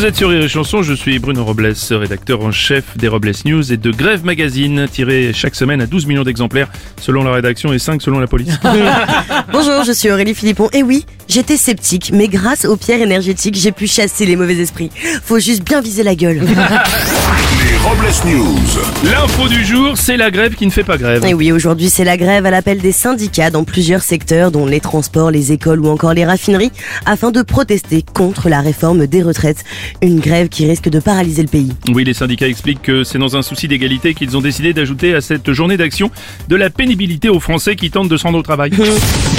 Vous êtes sur Rire et Chanson, je suis Bruno Robles, rédacteur en chef des Robles News et de Grève Magazine, tiré chaque semaine à 12 millions d'exemplaires selon la rédaction et 5 selon la police. Bonjour, je suis Aurélie Philippon. Et oui, j'étais sceptique, mais grâce aux pierres énergétiques, j'ai pu chasser les mauvais esprits. Faut juste bien viser la gueule. Les Robles News. L'info du jour, c'est la grève qui ne fait pas grève. Et oui, aujourd'hui, c'est la grève à l'appel des syndicats dans plusieurs secteurs, dont les transports, les écoles ou encore les raffineries, afin de protester contre la réforme des retraites. Une grève qui risque de paralyser le pays. Oui, les syndicats expliquent que c'est dans un souci d'égalité qu'ils ont décidé d'ajouter à cette journée d'action de la pénibilité aux Français qui tentent de se rendre au travail.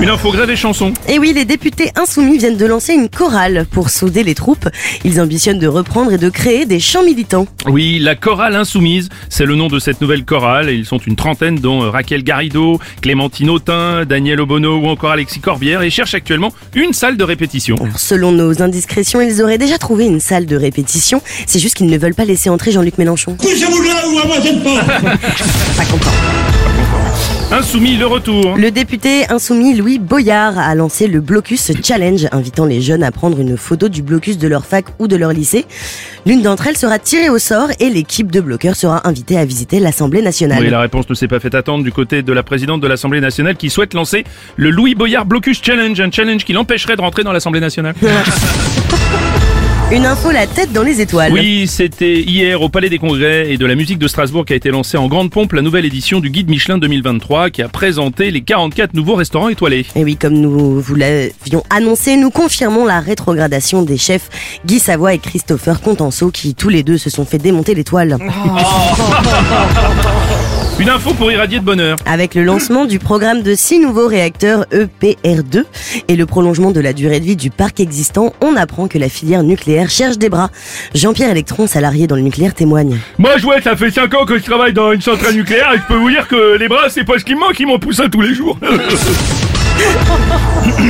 Une info grève et chanson. Et oui, les députés insoumis viennent de lancer une chorale pour souder les troupes. Ils ambitionnent de reprendre et de créer des chants militants. Oui, la chorale insoumise, c'est le nom de cette nouvelle chorale. Ils sont une trentaine, dont Raquel Garrido, Clémentine Autain, Daniel Obono ou encore Alexis Corbière, et cherchent actuellement une salle de répétition. Alors, selon nos indiscrétions, ils auraient déjà trouvé une salle de répétition. C'est juste qu'ils ne veulent pas laisser entrer Jean-Luc Mélenchon. Poussez-vous là ou à moi j'aime pas Pas content. Insoumis, le retour. Le député insoumis Louis Boyard a lancé le Blocus Challenge, invitant les jeunes à prendre une photo du blocus de leur fac ou de leur lycée. L'une d'entre elles sera tirée au sort et l'équipe de bloqueurs sera invitée à visiter l'Assemblée nationale. Oui, la réponse ne s'est pas fait attendre du côté de la présidente de l'Assemblée nationale qui souhaite lancer le Louis Boyard Blocus Challenge, un challenge qui l'empêcherait de rentrer dans l'Assemblée nationale. Une info la tête dans les étoiles. Oui, c'était hier au Palais des Congrès et de la musique de Strasbourg qu'a été lancée en grande pompe la nouvelle édition du Guide Michelin 2023 qui a présenté les 44 nouveaux restaurants étoilés. Et oui, comme nous vous l'avions annoncé, nous confirmons la rétrogradation des chefs Guy Savoie et Christopher Contenceau qui tous les deux se sont fait démonter l'étoile. Une info pour irradier de bonheur. Avec le lancement du programme de six nouveaux réacteurs E EPR2 et le prolongement de la durée de vie du parc existant, on apprend que la filière nucléaire cherche des bras. Jean-Pierre Electron, salarié dans le nucléaire, témoigne. Moi, je vois, ça fait 5 ans que je travaille dans une centrale nucléaire et je peux vous dire que les bras, c'est pas ce qui me manque, ils m'en poussent tous les jours.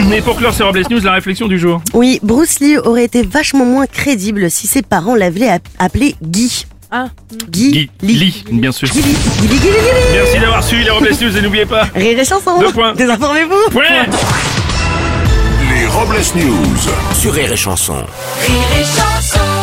Mais pour clore ces Robles News, la réflexion du jour. Oui, Bruce Lee aurait été vachement moins crédible si ses parents l'avaient app- appelé Guy. Ah. Guy, Guy, Lee. Lee, bien sûr. Guy. Guy, Guy, Guy, Lee. Merci d'avoir suivi les Robles News et n'oubliez pas. Rire et chanson. Deux points. Désinformez-vous. Point Les Robles News. Sur Rire et Chanson. Rire et chanson.